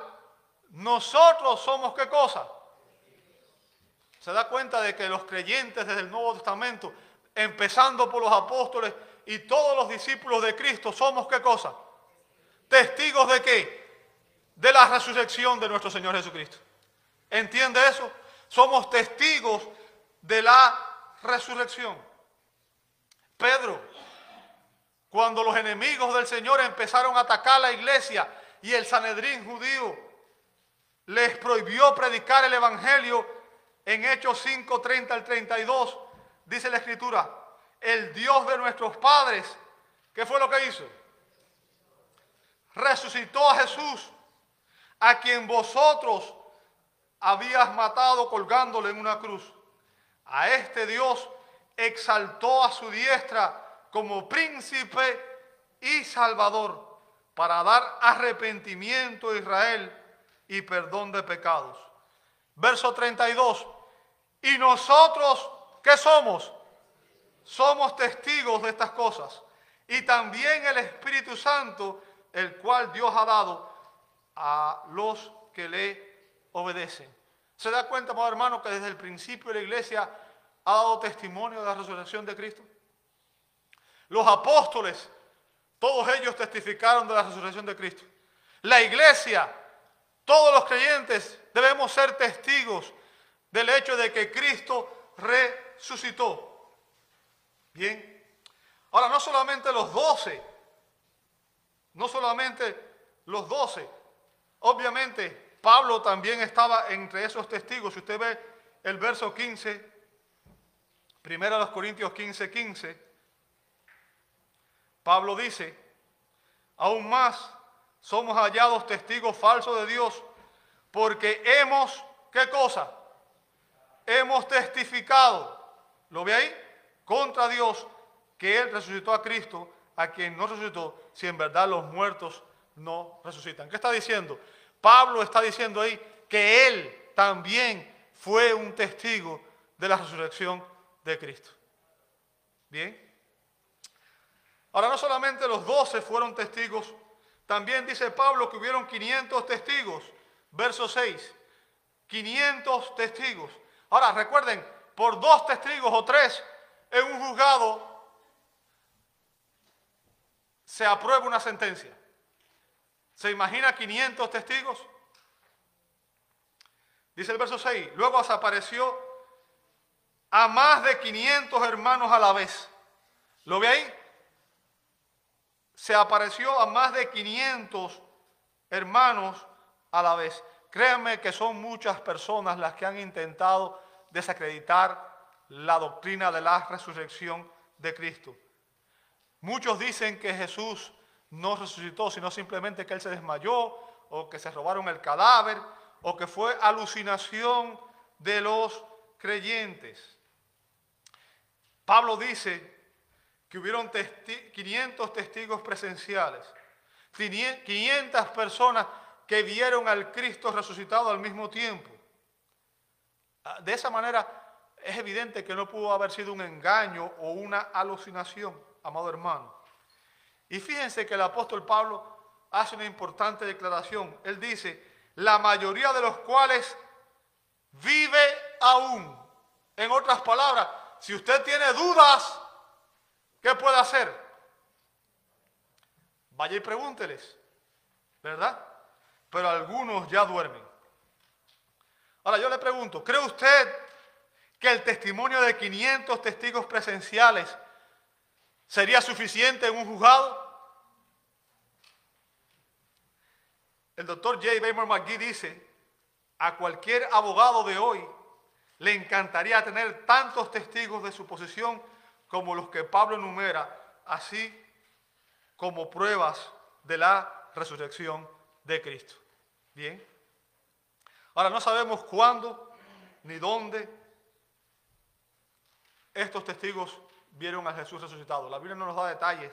nosotros somos qué cosa? Se da cuenta de que los creyentes desde el Nuevo Testamento, empezando por los apóstoles y todos los discípulos de Cristo, somos qué cosa? Testigos de qué? De la resurrección de nuestro Señor Jesucristo. ¿Entiende eso? Somos testigos de la resurrección. Pedro cuando los enemigos del Señor empezaron a atacar la iglesia y el Sanedrín judío les prohibió predicar el Evangelio en Hechos 5, 30 al 32, dice la Escritura, el Dios de nuestros padres, ¿qué fue lo que hizo? Resucitó a Jesús, a quien vosotros habías matado colgándole en una cruz. A este Dios exaltó a su diestra como príncipe y salvador para dar arrepentimiento a Israel y perdón de pecados. Verso 32. Y nosotros, ¿qué somos? Somos testigos de estas cosas. Y también el Espíritu Santo, el cual Dios ha dado a los que le obedecen. ¿Se da cuenta, hermano, que desde el principio la iglesia ha dado testimonio de la resurrección de Cristo? Los apóstoles, todos ellos testificaron de la resurrección de Cristo. La iglesia, todos los creyentes debemos ser testigos del hecho de que Cristo resucitó. Bien. Ahora, no solamente los doce, no solamente los doce, obviamente Pablo también estaba entre esos testigos. Si usted ve el verso 15, primero los Corintios 15, 15, Pablo dice, aún más somos hallados testigos falsos de Dios porque hemos, ¿qué cosa? Hemos testificado, ¿lo ve ahí? Contra Dios que Él resucitó a Cristo, a quien no resucitó, si en verdad los muertos no resucitan. ¿Qué está diciendo? Pablo está diciendo ahí que Él también fue un testigo de la resurrección de Cristo. Bien. Ahora no solamente los doce fueron testigos, también dice Pablo que hubieron 500 testigos. Verso 6. 500 testigos. Ahora recuerden, por dos testigos o tres en un juzgado se aprueba una sentencia. ¿Se imagina 500 testigos? Dice el verso 6. Luego se apareció a más de 500 hermanos a la vez. ¿Lo ve ahí? se apareció a más de 500 hermanos a la vez. Créanme que son muchas personas las que han intentado desacreditar la doctrina de la resurrección de Cristo. Muchos dicen que Jesús no resucitó, sino simplemente que Él se desmayó o que se robaron el cadáver o que fue alucinación de los creyentes. Pablo dice que hubieron 500 testigos presenciales, 500 personas que vieron al Cristo resucitado al mismo tiempo. Ah, de esa manera es evidente que no pudo haber sido un engaño o una alucinación, amado hermano. Y fíjense que el apóstol Pablo hace una importante declaración. Él dice, la mayoría de los cuales vive aún. En otras palabras, si usted tiene dudas ¿Qué puede hacer? Vaya y pregúnteles, ¿verdad? Pero algunos ya duermen. Ahora yo le pregunto, ¿cree usted que el testimonio de 500 testigos presenciales sería suficiente en un juzgado? El doctor J. Baymore McGee dice, a cualquier abogado de hoy le encantaría tener tantos testigos de su posición como los que Pablo enumera, así como pruebas de la resurrección de Cristo. Bien. Ahora no sabemos cuándo ni dónde estos testigos vieron a Jesús resucitado. La Biblia no nos da detalles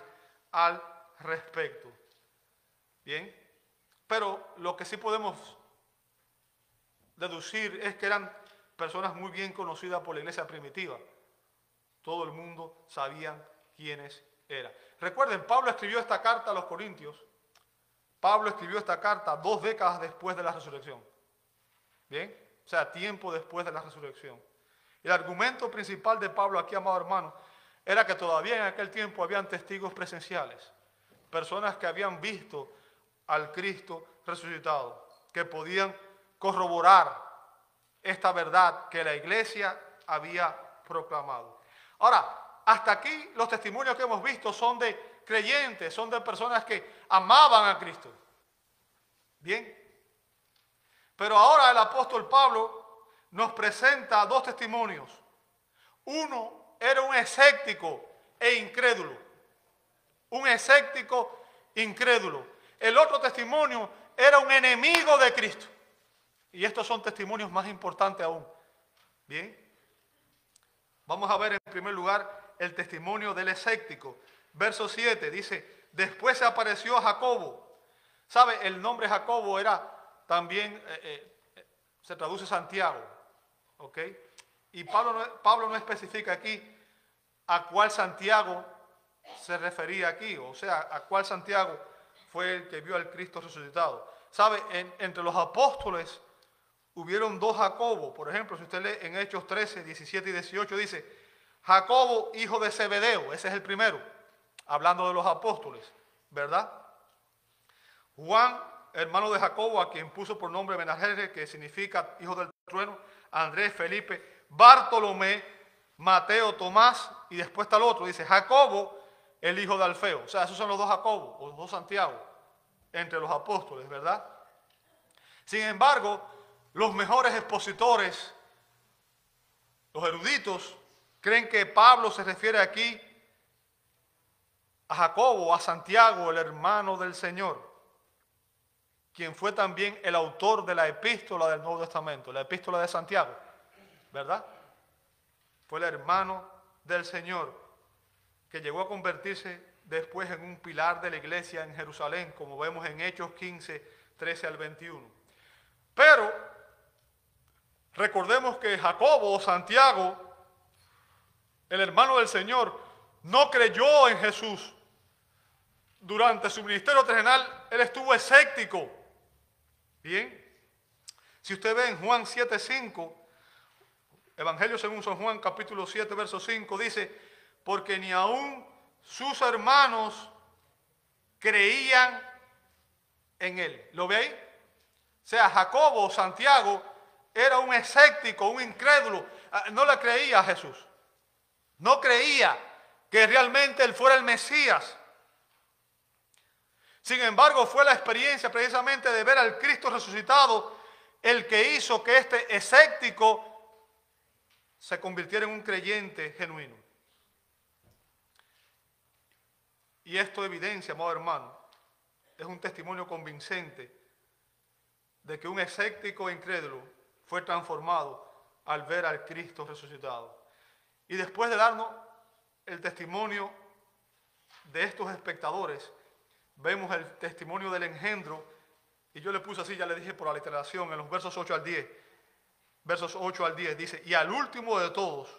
al respecto. Bien. Pero lo que sí podemos deducir es que eran personas muy bien conocidas por la iglesia primitiva. Todo el mundo sabía quiénes eran. Recuerden, Pablo escribió esta carta a los Corintios. Pablo escribió esta carta dos décadas después de la resurrección. ¿Bien? O sea, tiempo después de la resurrección. El argumento principal de Pablo aquí, amado hermano, era que todavía en aquel tiempo habían testigos presenciales, personas que habían visto al Cristo resucitado, que podían corroborar esta verdad que la iglesia había proclamado. Ahora, hasta aquí los testimonios que hemos visto son de creyentes, son de personas que amaban a Cristo. Bien. Pero ahora el apóstol Pablo nos presenta dos testimonios. Uno era un escéptico e incrédulo. Un escéptico incrédulo. El otro testimonio era un enemigo de Cristo. Y estos son testimonios más importantes aún. Bien. Vamos a ver en primer lugar el testimonio del escéptico. Verso 7 dice, después se apareció Jacobo. ¿Sabe? El nombre Jacobo era también, eh, eh, se traduce Santiago. ¿Ok? Y Pablo no, Pablo no especifica aquí a cuál Santiago se refería aquí, o sea, a cuál Santiago fue el que vio al Cristo resucitado. ¿Sabe? entre los apóstoles hubieron dos Jacobo. Por ejemplo, si usted lee en Hechos 13, 17 y 18, dice, Jacobo, hijo de Zebedeo, ese es el primero, hablando de los apóstoles, ¿verdad? Juan, hermano de Jacobo, a quien puso por nombre Benajer, que significa hijo del trueno, Andrés, Felipe, Bartolomé, Mateo, Tomás, y después está el otro, dice Jacobo, el hijo de Alfeo. O sea, esos son los dos Jacobo, o los dos Santiago, entre los apóstoles, ¿verdad? Sin embargo, los mejores expositores, los eruditos, creen que Pablo se refiere aquí a Jacobo, a Santiago, el hermano del Señor, quien fue también el autor de la epístola del Nuevo Testamento, la epístola de Santiago, ¿verdad? Fue el hermano del Señor que llegó a convertirse después en un pilar de la iglesia en Jerusalén, como vemos en Hechos 15, 13 al 21. Pero recordemos que Jacobo o Santiago, el hermano del Señor, no creyó en Jesús. Durante su ministerio terrenal, él estuvo escéptico. Bien. Si usted ve en Juan 7, 5, Evangelio según San Juan, capítulo 7, verso 5, dice, porque ni aún sus hermanos creían en él. ¿Lo ve ahí? O sea, Jacobo, Santiago, era un escéptico, un incrédulo. Ah, no le creía a Jesús. No creía que realmente él fuera el Mesías. Sin embargo, fue la experiencia precisamente de ver al Cristo resucitado el que hizo que este escéptico se convirtiera en un creyente genuino. Y esto evidencia, amado hermano, es un testimonio convincente de que un escéptico incrédulo fue transformado al ver al Cristo resucitado. Y después de darnos el testimonio de estos espectadores, vemos el testimonio del engendro, y yo le puse así, ya le dije por la literación, en los versos 8 al 10, versos 8 al 10, dice, y al último de todos,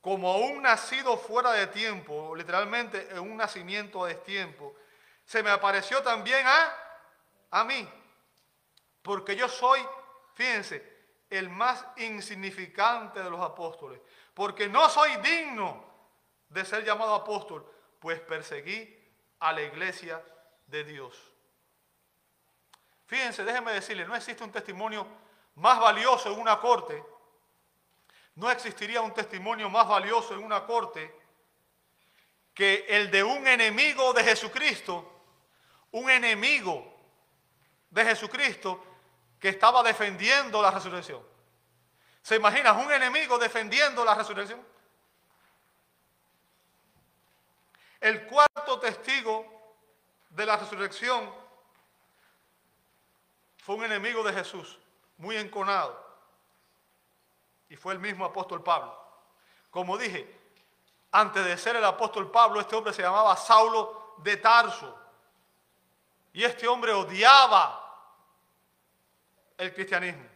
como un nacido fuera de tiempo, literalmente en un nacimiento de tiempo, se me apareció también a, a mí, porque yo soy, fíjense, el más insignificante de los apóstoles, porque no soy digno de ser llamado apóstol, pues perseguí a la iglesia de Dios. Fíjense, déjenme decirle, no existe un testimonio más valioso en una corte, no existiría un testimonio más valioso en una corte que el de un enemigo de Jesucristo, un enemigo de Jesucristo que estaba defendiendo la resurrección. ¿Se imagina un enemigo defendiendo la resurrección? El cuarto testigo de la resurrección fue un enemigo de Jesús, muy enconado. Y fue el mismo apóstol Pablo. Como dije, antes de ser el apóstol Pablo, este hombre se llamaba Saulo de Tarso. Y este hombre odiaba el cristianismo.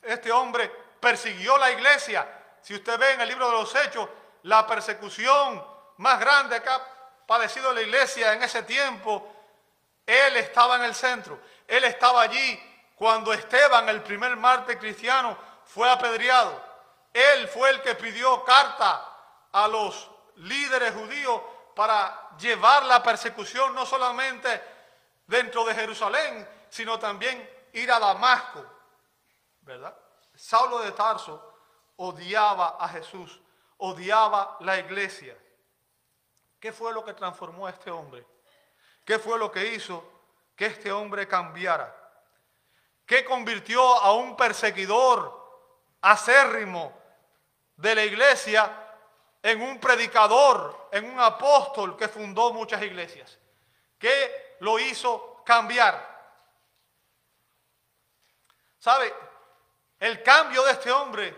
Este hombre persiguió la iglesia. Si usted ve en el libro de los Hechos, la persecución más grande que ha padecido la iglesia en ese tiempo, él estaba en el centro. Él estaba allí cuando Esteban, el primer mártir cristiano, fue apedreado. Él fue el que pidió carta a los líderes judíos para llevar la persecución no solamente dentro de Jerusalén, sino también ir a Damasco, ¿verdad? Saulo de Tarso odiaba a Jesús, odiaba la iglesia. ¿Qué fue lo que transformó a este hombre? ¿Qué fue lo que hizo que este hombre cambiara? ¿Qué convirtió a un perseguidor acérrimo de la iglesia en un predicador, en un apóstol que fundó muchas iglesias? ¿Qué lo hizo cambiar? ¿Sabe? El cambio de este hombre,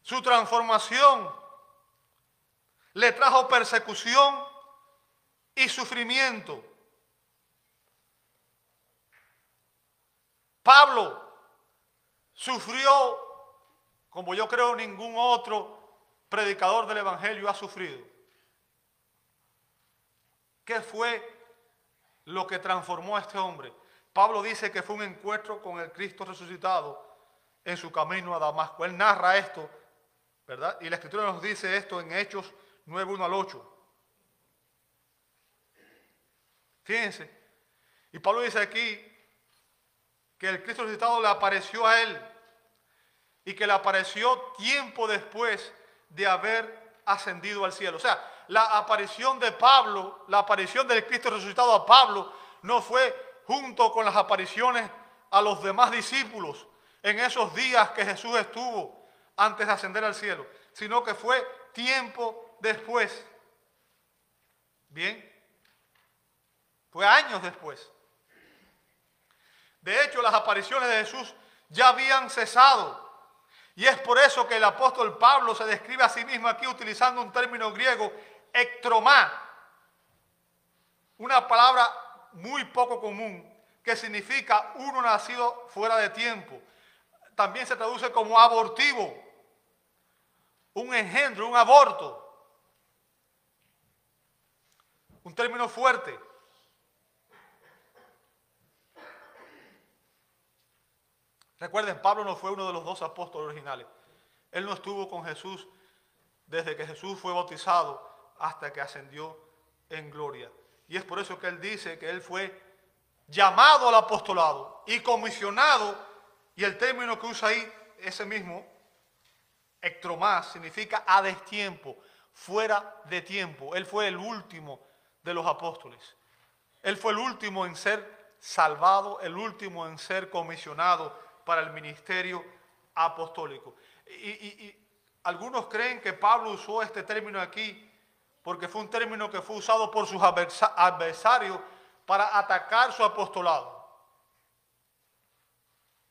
su transformación, le trajo persecución y sufrimiento. Pablo sufrió como yo creo ningún otro predicador del Evangelio ha sufrido. ¿Qué fue lo que transformó a este hombre? Pablo dice que fue un encuentro con el Cristo resucitado en su camino a Damasco. Él narra esto, ¿verdad? Y la escritura nos dice esto en Hechos 9, 1 al 8. Fíjense. Y Pablo dice aquí que el Cristo resucitado le apareció a él y que le apareció tiempo después de haber ascendido al cielo. O sea, la aparición de Pablo, la aparición del Cristo resucitado a Pablo, no fue junto con las apariciones a los demás discípulos en esos días que Jesús estuvo antes de ascender al cielo, sino que fue tiempo después. Bien, fue años después. De hecho, las apariciones de Jesús ya habían cesado. Y es por eso que el apóstol Pablo se describe a sí mismo aquí utilizando un término griego, ectromá, una palabra muy poco común que significa uno nacido fuera de tiempo. También se traduce como abortivo, un engendro, un aborto. Un término fuerte. Recuerden, Pablo no fue uno de los dos apóstoles originales. Él no estuvo con Jesús desde que Jesús fue bautizado hasta que ascendió en gloria. Y es por eso que él dice que él fue llamado al apostolado y comisionado, y el término que usa ahí, ese mismo, ectromás, significa a destiempo, fuera de tiempo. Él fue el último de los apóstoles. Él fue el último en ser salvado, el último en ser comisionado para el ministerio apostólico. Y, algunos creen que Pablo usó este término aquí porque fue un término que fue usado por sus adversarios para atacar su apostolado,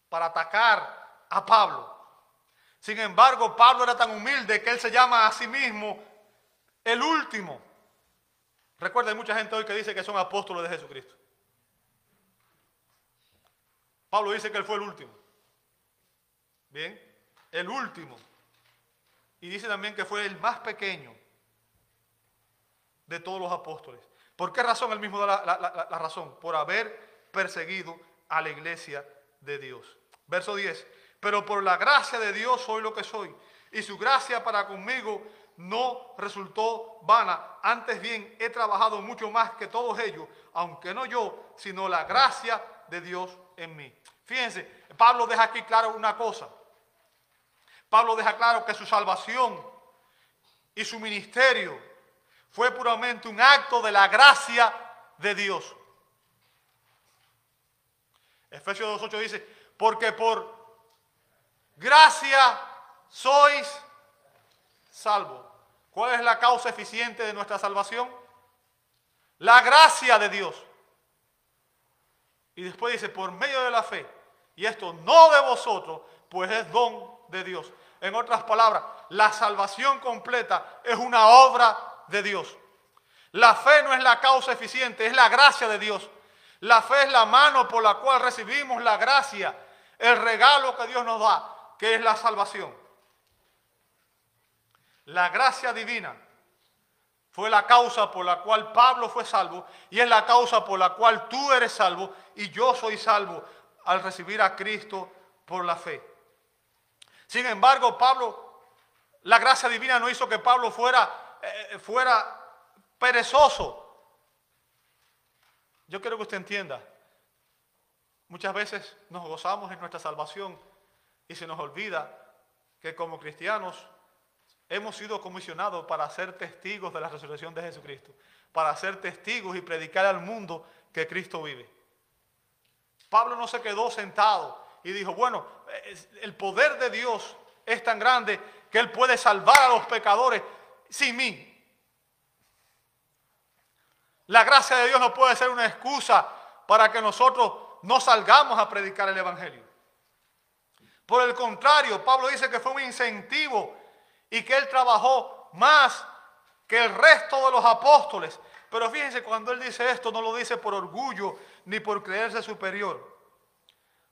para atacar a Pablo. Sin embargo, Pablo era tan humilde que él se llama a sí mismo el último. Recuerda, hay mucha gente hoy que dice que son apóstoles de Jesucristo. Pablo dice que él fue el último. Bien, el último. Y dice también que fue el más pequeño de todos los apóstoles. ¿Por qué razón? Él mismo da la, razón. Por haber perseguido a la iglesia de Dios. Verso 10. Pero por la gracia de Dios soy lo que soy. Y su gracia para conmigo no resultó vana. Antes bien, he trabajado mucho más que todos ellos, aunque no yo, sino la gracia de Dios en mí. Fíjense, Pablo deja aquí claro una cosa. Pablo deja claro que su salvación y su ministerio fue puramente un acto de la gracia de Dios. Efesios 2.8 dice, porque por gracia sois salvos. ¿Cuál es la causa eficiente de nuestra salvación? La gracia de Dios. Y después dice, por medio de la fe. Y esto no de vosotros, pues es don de Dios. En otras palabras, la salvación completa es una obra de Dios. La fe no es la causa eficiente, es la gracia de Dios. La fe es la mano por la cual recibimos la gracia, el regalo que Dios nos da, que es la salvación. La gracia divina fue la causa por la cual Pablo fue salvo y es la causa por la cual tú eres salvo y yo soy salvo al recibir a Cristo por la fe. Sin embargo, Pablo, la gracia divina no hizo que Pablo fuera, eh, fuera perezoso. Yo quiero que usted entienda, muchas veces nos gozamos en nuestra salvación y se nos olvida que como cristianos hemos sido comisionados para ser testigos de la resurrección de Jesucristo, para ser testigos y predicar al mundo que Cristo vive. Pablo no se quedó sentado y dijo, bueno, el poder de Dios es tan grande que Él puede salvar a los pecadores sin mí. La gracia de Dios no puede ser una excusa para que nosotros no salgamos a predicar el Evangelio. Por el contrario, Pablo dice que fue un incentivo y que él trabajó más que el resto de los apóstoles. Pero fíjense, cuando él dice esto, no lo dice por orgullo ni por creerse superior.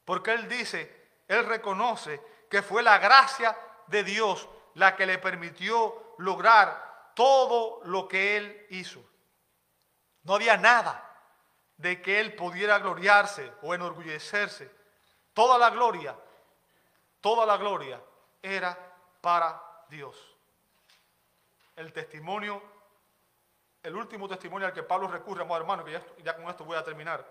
Porque él dice, él reconoce que fue la gracia de Dios la que le permitió lograr todo lo que él hizo. No había nada de que él pudiera gloriarse o enorgullecerse. Toda la gloria, toda la gloria era para Dios. El testimonio, el último testimonio al que Pablo recurre, amado hermano, que ya, con esto voy a terminar,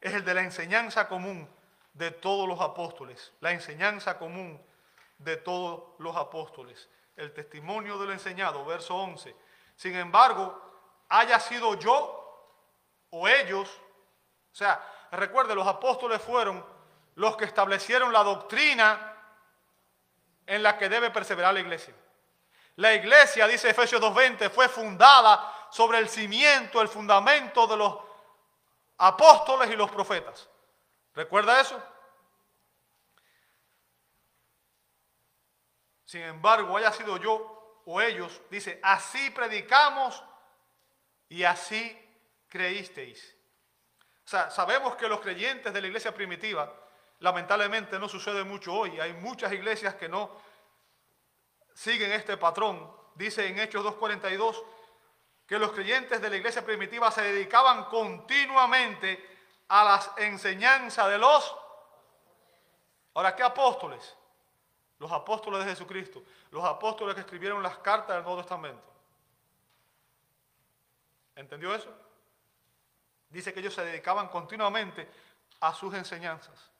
es el de la enseñanza común de todos los apóstoles. La enseñanza común de todos los apóstoles. El testimonio de lo enseñado, verso 11. Sin embargo, haya sido yo o ellos, o sea, recuerde, los apóstoles fueron los que establecieron la doctrina en la que debe perseverar la iglesia. La iglesia, dice Efesios 2.20, fue fundada sobre el cimiento, el fundamento de los apóstoles y los profetas. ¿Recuerda eso? Sin embargo, haya sido yo o ellos, dice, así predicamos y así creísteis. O sea, sabemos que los creyentes de la iglesia primitiva, lamentablemente no sucede mucho hoy. Hay muchas iglesias que no siguen este patrón. Dice en Hechos 2.42 que los creyentes de la iglesia primitiva se dedicaban continuamente a las enseñanzas de los... Ahora, ¿qué apóstoles? Los apóstoles de Jesucristo. Los apóstoles que escribieron las cartas del Nuevo Testamento. ¿Entendió eso? Dice que ellos se dedicaban continuamente a sus enseñanzas.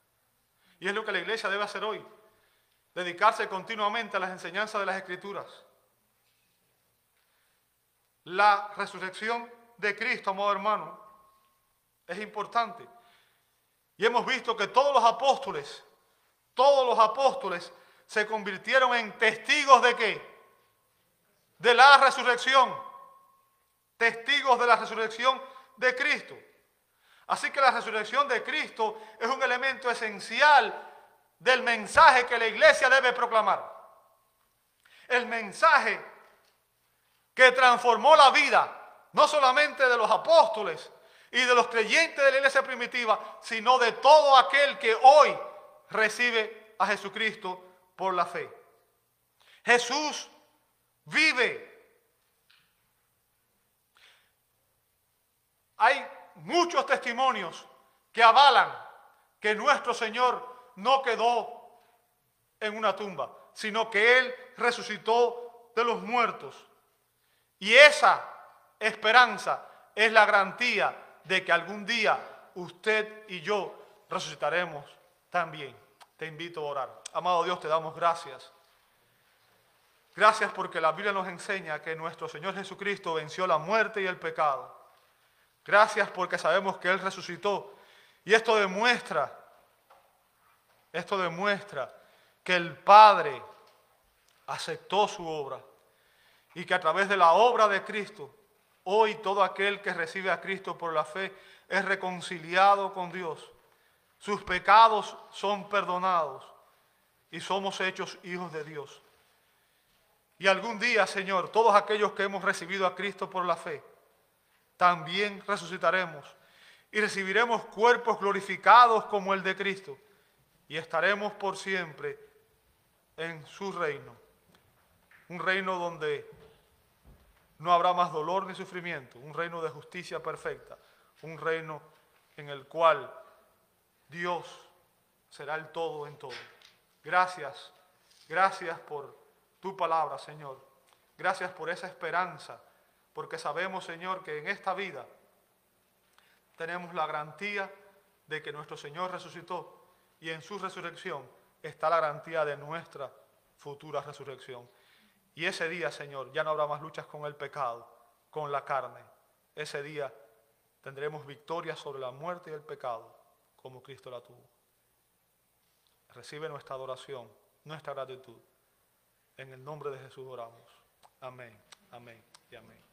Y es lo que la iglesia debe hacer hoy. Dedicarse continuamente a las enseñanzas de las escrituras. La resurrección de Cristo, amado hermano, es importante. Y hemos visto que todos los apóstoles, todos los apóstoles se convirtieron en testigos de qué? De la resurrección. Testigos de la resurrección de Cristo. Así que la resurrección de Cristo es un elemento esencial del mensaje que la iglesia debe proclamar. El mensaje que transformó la vida, no solamente de los apóstoles y de los creyentes de la iglesia primitiva, sino de todo aquel que hoy recibe a Jesucristo por la fe. Jesús vive Hay muchos testimonios que avalan que nuestro Señor no quedó en una tumba, sino que Él resucitó de los muertos. Y esa esperanza es la garantía de que algún día usted y yo resucitaremos también. Te invito a orar. Amado Dios, te damos gracias. Gracias porque la Biblia nos enseña que nuestro Señor Jesucristo venció la muerte y el pecado Gracias porque sabemos que Él resucitó. Y esto demuestra, esto demuestra que el Padre aceptó su obra y que a través de la obra de Cristo, hoy todo aquel que recibe a Cristo por la fe es reconciliado con Dios. Sus pecados son perdonados y somos hechos hijos de Dios. Y algún día, Señor, todos aquellos que hemos recibido a Cristo por la fe, también resucitaremos y recibiremos cuerpos glorificados como el de Cristo y estaremos por siempre en su reino. Un reino donde no habrá más dolor ni sufrimiento, un reino de justicia perfecta, un reino en el cual Dios será el todo en todo. Gracias, gracias por tu palabra, Señor. Gracias por esa esperanza porque sabemos, Señor, que en esta vida tenemos la garantía de que nuestro Señor resucitó y en su resurrección está la garantía de nuestra futura resurrección. Y ese día, Señor, ya no habrá más luchas con el pecado, con la carne. Ese día tendremos victoria sobre la muerte y el pecado, como Cristo la tuvo. Recibe nuestra adoración, nuestra gratitud. En el nombre de Jesús oramos. Amén, amén y amén.